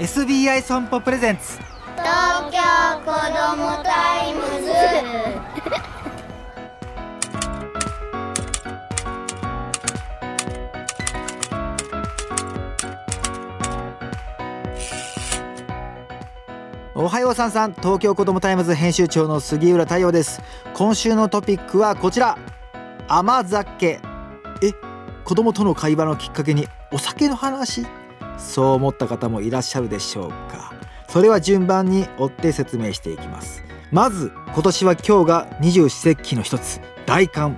SBI 損保プレゼンツ。東京子どもタイムズ。おはようさんさん。東京子どもタイムズ編集長の杉浦太陽です。今週のトピックはこちら。甘酒。え子供との会話のきっかけにお酒の話？そう思った方もいらっしゃるでしょうか。それは順番に追って説明していきます。まず今年は今日が二十四節気の一つ。大寒。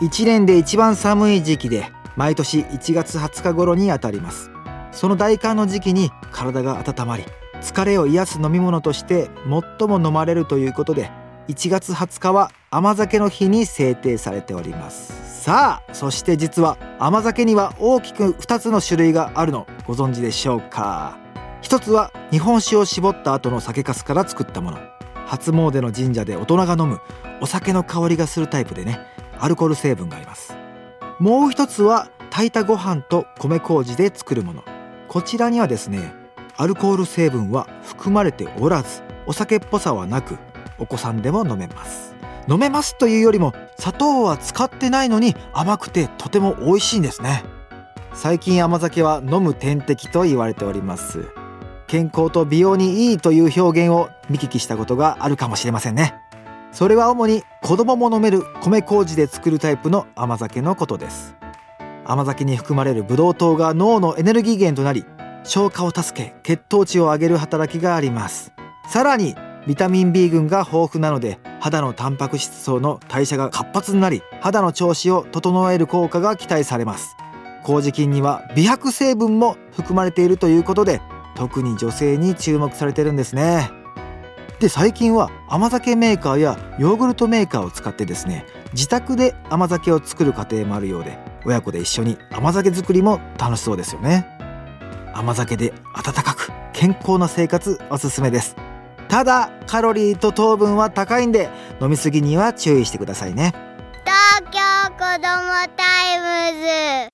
一年で一番寒い時期で毎年1月20日頃にあたります。その大寒の時期に体が温まり疲れを癒す飲み物として最も飲まれるということで1月20日は甘酒の日に制定されております。さあそして実は甘酒には大きく2つの種類があるのご存知でしょうか？一つは日本酒を絞った後の酒粕から作ったもの。初詣の神社で大人が飲むお酒の香りがするタイプでねアルコール成分があります。もう一つは炊いたご飯と米麹で作るもの。こちらにはですねアルコール成分は含まれておらずお酒っぽさはなくお子さんでも飲めます。飲めますというよりも砂糖は使ってないのに甘くてとても美味しいんですね。最近甘酒は飲む点滴と言われております。健康と美容にいいという表現を見聞きしたことがあるかもしれませんね。それは主に子供も飲める米麹で作るタイプの甘酒のことです。甘酒に含まれるブドウ糖が脳のエネルギー源となり消化を助け血糖値を上げる働きがあります。さらにビタミン B 群が豊富なので肌のタンパク質層の代謝が活発になり肌の調子を整える効果が期待されます。麹菌には美白成分も含まれているということで特に女性に注目されてるんですね。で最近は甘酒メーカーやヨーグルトメーカーを使ってですね自宅で甘酒を作る家庭もあるようで親子で一緒に甘酒作りも楽しそうですよね。甘酒で温かく健康な生活おすすめです。ただカロリーと糖分は高いんで飲みすぎには注意してくださいね。東京子どもタイムズ。